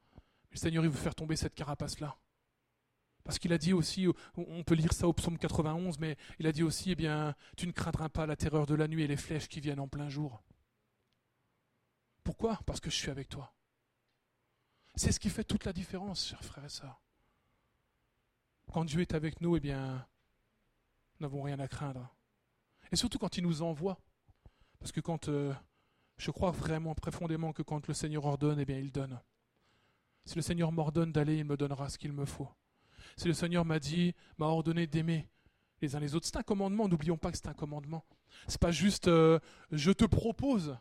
Le Seigneur il veut faire tomber cette carapace là. Parce qu'il a dit aussi, on peut lire ça au psaume 91, mais il a dit aussi, eh bien, tu ne craindras pas la terreur de la nuit et les flèches qui viennent en plein jour. Pourquoi? Parce que je suis avec toi. C'est ce qui fait toute la différence, chers frères et sœurs. Quand Dieu est avec nous, eh bien, nous n'avons rien à craindre. Et surtout quand il nous envoie. Parce que quand euh, je crois vraiment profondément que quand le Seigneur ordonne, eh bien, il donne. Si le Seigneur m'ordonne d'aller, il me donnera ce qu'il me faut. Si le Seigneur m'a dit, m'a ordonné d'aimer les uns les autres, c'est un commandement. N'oublions pas que c'est un commandement. C'est pas juste euh, je te propose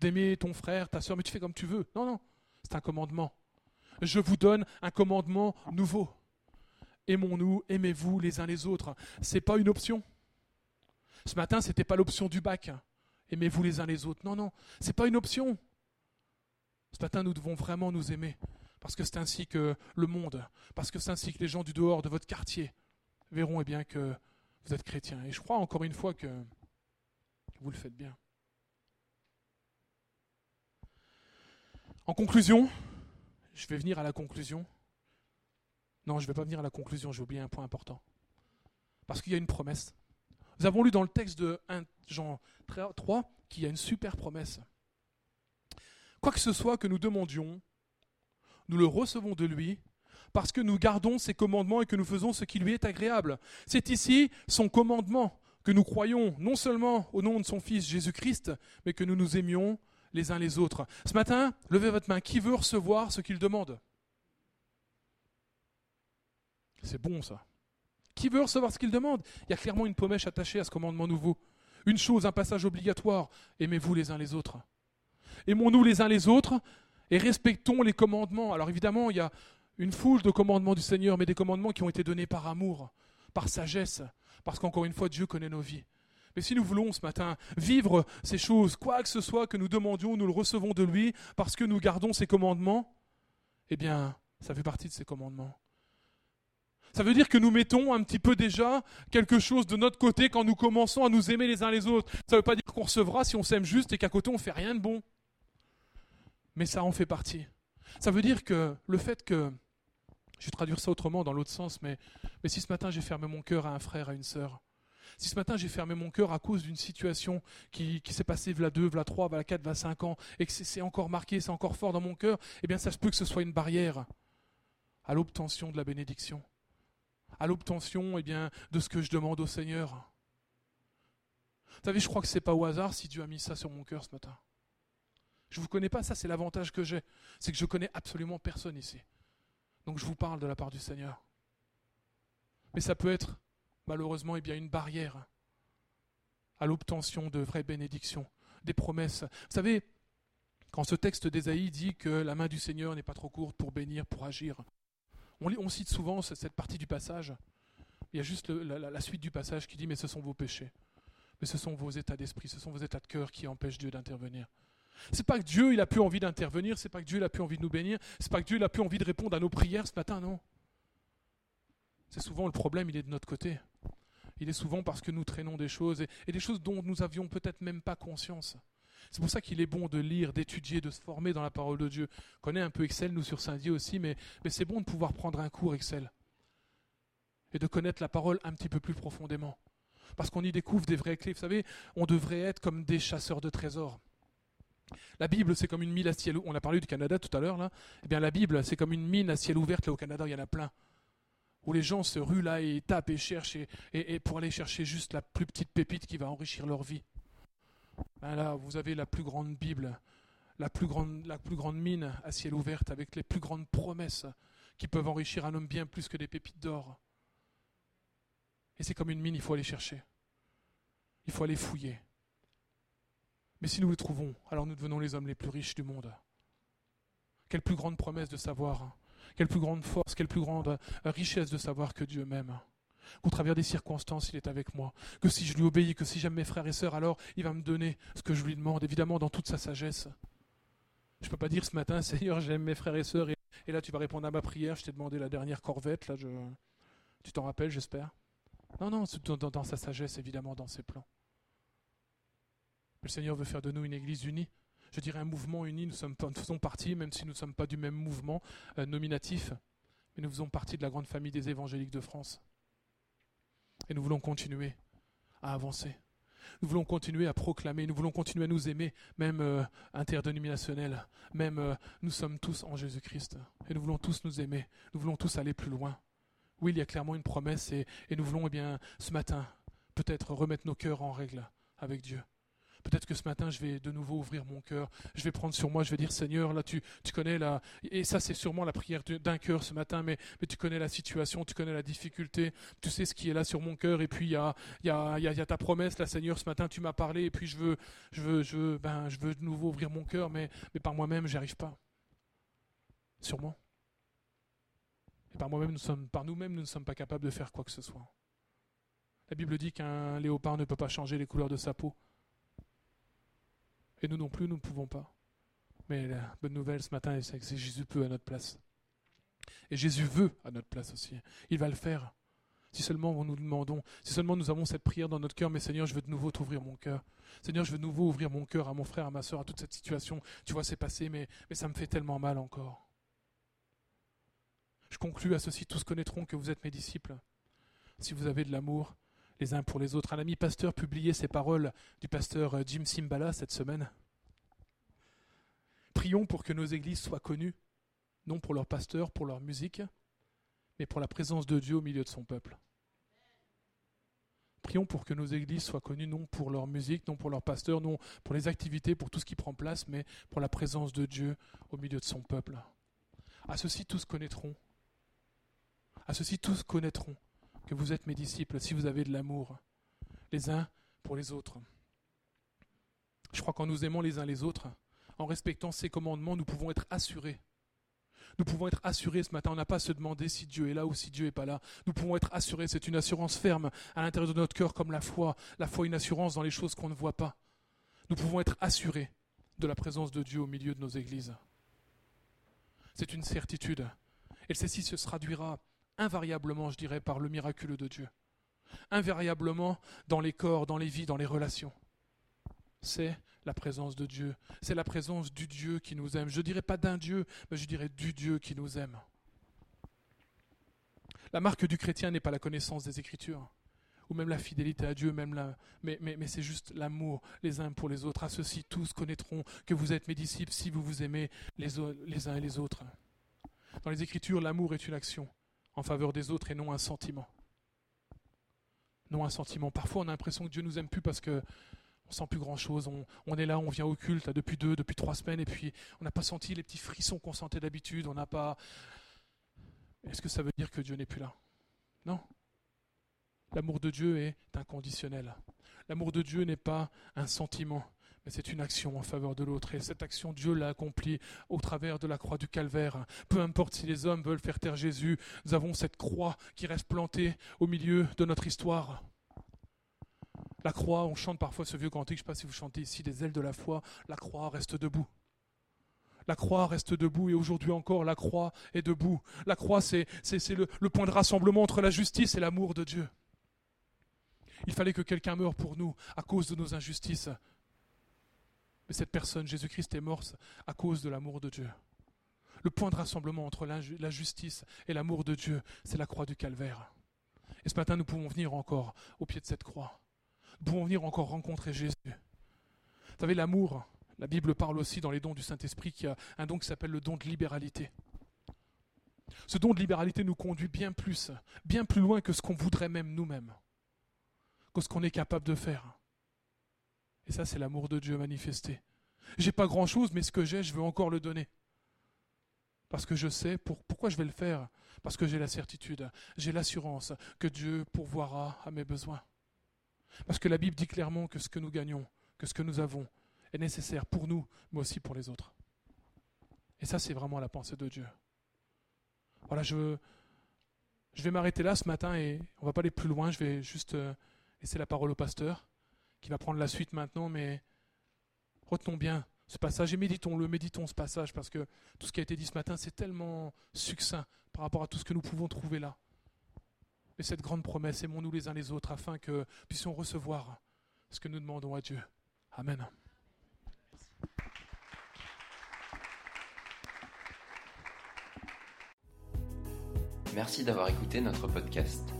d'aimer ton frère, ta soeur, mais tu fais comme tu veux. Non, non, c'est un commandement. Je vous donne un commandement nouveau. Aimons-nous, aimez-vous les uns les autres. Ce n'est pas une option. Ce matin, ce n'était pas l'option du bac. Aimez-vous les uns les autres. Non, non, ce n'est pas une option. Ce matin, nous devons vraiment nous aimer. Parce que c'est ainsi que le monde, parce que c'est ainsi que les gens du dehors de votre quartier verront eh bien, que vous êtes chrétien. Et je crois encore une fois que vous le faites bien. En conclusion, je vais venir à la conclusion. Non, je ne vais pas venir à la conclusion, j'ai oublié un point important. Parce qu'il y a une promesse. Nous avons lu dans le texte de 1 Jean 3 qu'il y a une super promesse. Quoi que ce soit que nous demandions, nous le recevons de lui parce que nous gardons ses commandements et que nous faisons ce qui lui est agréable. C'est ici son commandement que nous croyons non seulement au nom de son Fils Jésus-Christ, mais que nous nous aimions les uns les autres. Ce matin, levez votre main. Qui veut recevoir ce qu'il demande? C'est bon ça. Qui veut recevoir ce qu'il demande? Il y a clairement une pommèche attachée à ce commandement nouveau. Une chose, un passage obligatoire. Aimez-vous les uns les autres. Aimons-nous les uns les autres et respectons les commandements. Alors évidemment, il y a une foule de commandements du Seigneur, mais des commandements qui ont été donnés par amour, par sagesse, parce qu'encore une fois, Dieu connaît nos vies. Mais si nous voulons ce matin vivre ces choses, quoi que ce soit que nous demandions, nous le recevons de lui parce que nous gardons ses commandements, eh bien, ça fait partie de ses commandements. Ça veut dire que nous mettons un petit peu déjà quelque chose de notre côté quand nous commençons à nous aimer les uns les autres. Ça ne veut pas dire qu'on recevra si on s'aime juste et qu'à côté on ne fait rien de bon. Mais ça en fait partie. Ça veut dire que le fait que, je vais traduire ça autrement dans l'autre sens, mais, si ce matin j'ai fermé mon cœur à un frère, à une sœur, si ce matin j'ai fermé mon cœur à cause d'une situation qui, s'est passée v'là 2, v'là 3, v'là 4, v'là 5 ans, et que c'est encore marqué, c'est encore fort dans mon cœur, eh bien ça se peut que ce soit une barrière à l'obtention de la bénédiction, à l'obtention eh bien, de ce que je demande au Seigneur. Vous savez, je crois que ce n'est pas au hasard si Dieu a mis ça sur mon cœur ce matin. Je ne vous connais pas, ça c'est l'avantage que j'ai, c'est que je connais absolument personne ici. Donc je vous parle de la part du Seigneur. Mais ça peut être malheureusement eh bien, une barrière à l'obtention de vraies bénédictions, des promesses. Vous savez, quand ce texte d'Ésaïe dit que la main du Seigneur n'est pas trop courte pour bénir, pour agir, on, cite souvent cette partie du passage. Il y a juste la, suite du passage qui dit Mais ce sont vos péchés, mais ce sont vos états d'esprit, ce sont vos états de cœur qui empêchent Dieu d'intervenir. C'est pas que Dieu il a plus envie d'intervenir, c'est pas que Dieu il a plus envie de nous bénir, c'est pas que Dieu il a plus envie de répondre à nos prières ce matin, non. C'est souvent le problème, il est de notre côté. Il est souvent parce que nous traînons des choses, et, des choses dont nous avions peut-être même pas conscience. C'est pour ça qu'il est bon de lire, d'étudier, de se former dans la parole de Dieu. On connaît un peu Excel, nous, sur Saint-Dié aussi, mais, mais c'est bon de pouvoir prendre un cours Excel. Et de connaître la parole un petit peu plus profondément. Parce qu'on y découvre des vraies clés. Vous savez, on devrait être comme des chasseurs de trésors. La Bible, c'est comme une mine à ciel ouvert. On a parlé du Canada tout à l'heure, là. Eh bien, la Bible, c'est comme une mine à ciel ouvert. Là, au Canada, il y en a plein où les gens se ruent là et tapent et cherchent et, pour aller chercher juste la plus petite pépite qui va enrichir leur vie. Ben là, vous avez la plus grande Bible, la plus grande, la plus grande mine à ciel ouvert avec les plus grandes promesses qui peuvent enrichir un homme bien plus que des pépites d'or. Et c'est comme une mine, il faut aller chercher. Il faut aller fouiller. Mais si nous le trouvons, alors nous devenons les hommes les plus riches du monde. Quelle plus grande promesse de savoir, quelle plus grande force, quelle plus grande richesse de savoir que Dieu m'aime. Qu'au travers des circonstances, il est avec moi. Que si je lui obéis, que si j'aime mes frères et sœurs, alors il va me donner ce que je lui demande, évidemment dans toute sa sagesse. Je ne peux pas dire ce matin, Seigneur, j'aime mes frères et sœurs, et, là tu vas répondre à ma prière, je t'ai demandé la dernière corvette, là je... tu t'en rappelles, j'espère? Non, non, dans, dans sa sagesse, évidemment, dans ses plans. Le Seigneur veut faire de nous une église unie. Je dirais un mouvement uni. Nous, sommes, faisons partie, même si nous ne sommes pas du même mouvement euh, nominatif, mais nous faisons partie de la grande famille des évangéliques de France. Et nous voulons continuer à avancer. Nous voulons continuer à proclamer, nous voulons continuer à nous aimer, même euh, même euh, nous sommes tous en Jésus-Christ. Et nous voulons tous nous aimer, nous voulons tous aller plus loin. Oui, il y a clairement une promesse et, et nous voulons, eh bien, ce matin, peut-être remettre nos cœurs en règle avec Dieu. Peut-être que ce matin, je vais de nouveau ouvrir mon cœur. Je vais prendre sur moi, je vais dire Seigneur, là, tu, tu connais la. Et ça, c'est sûrement la prière d'un cœur ce matin, mais, mais tu connais la situation, tu connais la difficulté, tu sais ce qui est là sur mon cœur. Et puis, il y a, y, a, y, a, ta promesse, là, Seigneur, ce matin, tu m'as parlé. Et puis, je veux, je veux, je veux, ben, je veux de nouveau ouvrir mon cœur, mais, mais par moi-même, j'y arrive pas. Sûrement. Et par moi-même, nous sommes, par nous-mêmes, nous ne sommes pas capables de faire quoi que ce soit. La Bible dit qu'un léopard ne peut pas changer les couleurs de sa peau. Et nous non plus, nous ne pouvons pas. Mais la bonne nouvelle ce matin, c'est que Jésus peut à notre place. Et Jésus veut à notre place aussi. Il va le faire. Si seulement nous nous demandons, si seulement nous avons cette prière dans notre cœur, mais Seigneur, je veux de nouveau t'ouvrir mon cœur. Seigneur, je veux de nouveau ouvrir mon cœur à mon frère, à ma soeur, à toute cette situation. Tu vois, c'est passé, mais, mais ça me fait tellement mal encore. Je conclus à ceci, tous connaîtront que vous êtes mes disciples. Si vous avez de l'amour les uns pour les autres. Un ami pasteur publiait ces paroles du pasteur euh, Jim Simbala cette semaine. Prions pour que nos églises soient connues, non pour leur pasteur, pour leur musique, mais pour la présence de Dieu au milieu de son peuple. Prions pour que nos églises soient connues non pour leur musique, non pour leur pasteur, non pour les activités, pour tout ce qui prend place, mais pour la présence de Dieu au milieu de son peuple. À ceci tous connaîtront. À ceci tous connaîtront que vous êtes mes disciples si vous avez de l'amour les uns pour les autres. Je crois qu'en nous aimant les uns les autres, en respectant ces commandements, nous pouvons être assurés. Nous pouvons être assurés ce matin. On n'a pas à se demander si Dieu est là ou si Dieu n'est pas là. Nous pouvons être assurés. C'est une assurance ferme à l'intérieur de notre cœur comme la foi. La foi, une assurance dans les choses qu'on ne voit pas. Nous pouvons être assurés de la présence de Dieu au milieu de nos églises. C'est une certitude. Et ceci se traduira invariablement, je dirais, par le miraculeux de Dieu. Invariablement dans les corps, dans les vies, dans les relations. C'est la présence de Dieu. C'est la présence du Dieu qui nous aime. Je ne dirais pas d'un Dieu, mais je dirais du Dieu qui nous aime. La marque du chrétien n'est pas la connaissance des Écritures, ou même la fidélité à Dieu, même la, mais, c'est juste l'amour les uns pour les autres. À ceux-ci, tous connaîtront que vous êtes mes disciples si vous vous aimez les uns et les autres. Dans les Écritures, l'amour est une action en faveur des autres et non un sentiment. Non un sentiment. Parfois, on a l'impression que Dieu nous aime plus parce que on sent plus grand chose. On, est là, on vient au culte depuis deux, depuis trois semaines, et puis on n'a pas senti les petits frissons qu'on sentait d'habitude. On n'a pas. Est-ce que ça veut dire que Dieu n'est plus là? Non. L'amour de Dieu est inconditionnel. L'amour de Dieu n'est pas un sentiment mais c'est une action en faveur de l'autre. Et cette action, Dieu l'a accomplie au travers de la croix du calvaire. Peu importe si les hommes veulent faire taire Jésus, nous avons cette croix qui reste plantée au milieu de notre histoire. La croix, on chante parfois ce vieux cantique, je ne sais pas si vous chantez ici, des ailes de la foi, la croix reste debout. La croix reste debout et aujourd'hui encore la croix est debout. La croix, c'est, le, le point de rassemblement entre la justice et l'amour de Dieu. Il fallait que quelqu'un meure pour nous à cause de nos injustices. Mais cette personne, Jésus-Christ, est mort à cause de l'amour de Dieu. Le point de rassemblement entre la justice et l'amour de Dieu, c'est la croix du calvaire. Et ce matin, nous pouvons venir encore au pied de cette croix. Nous pouvons venir encore rencontrer Jésus. Vous savez, l'amour, la Bible parle aussi dans les dons du Saint-Esprit qu'il y a un don qui s'appelle le don de libéralité. Ce don de libéralité nous conduit bien plus, bien plus loin que ce qu'on voudrait même nous-mêmes, que ce qu'on est capable de faire. Et ça, c'est l'amour de Dieu manifesté. J'ai pas grand chose, mais ce que j'ai, je veux encore le donner. Parce que je sais pour, pourquoi je vais le faire. Parce que j'ai la certitude, j'ai l'assurance que Dieu pourvoira à mes besoins. Parce que la Bible dit clairement que ce que nous gagnons, que ce que nous avons, est nécessaire pour nous, mais aussi pour les autres. Et ça, c'est vraiment la pensée de Dieu. Voilà, je, je vais m'arrêter là ce matin et on va pas aller plus loin. Je vais juste euh, laisser la parole au pasteur qui va prendre la suite maintenant, mais retenons bien ce passage et méditons-le, méditons ce passage parce que tout ce qui a été dit ce matin, c'est tellement succinct par rapport à tout ce que nous pouvons trouver là. Mais cette grande promesse, aimons-nous les uns les autres afin que puissions recevoir ce que nous demandons à Dieu. Amen. Merci d'avoir écouté notre podcast.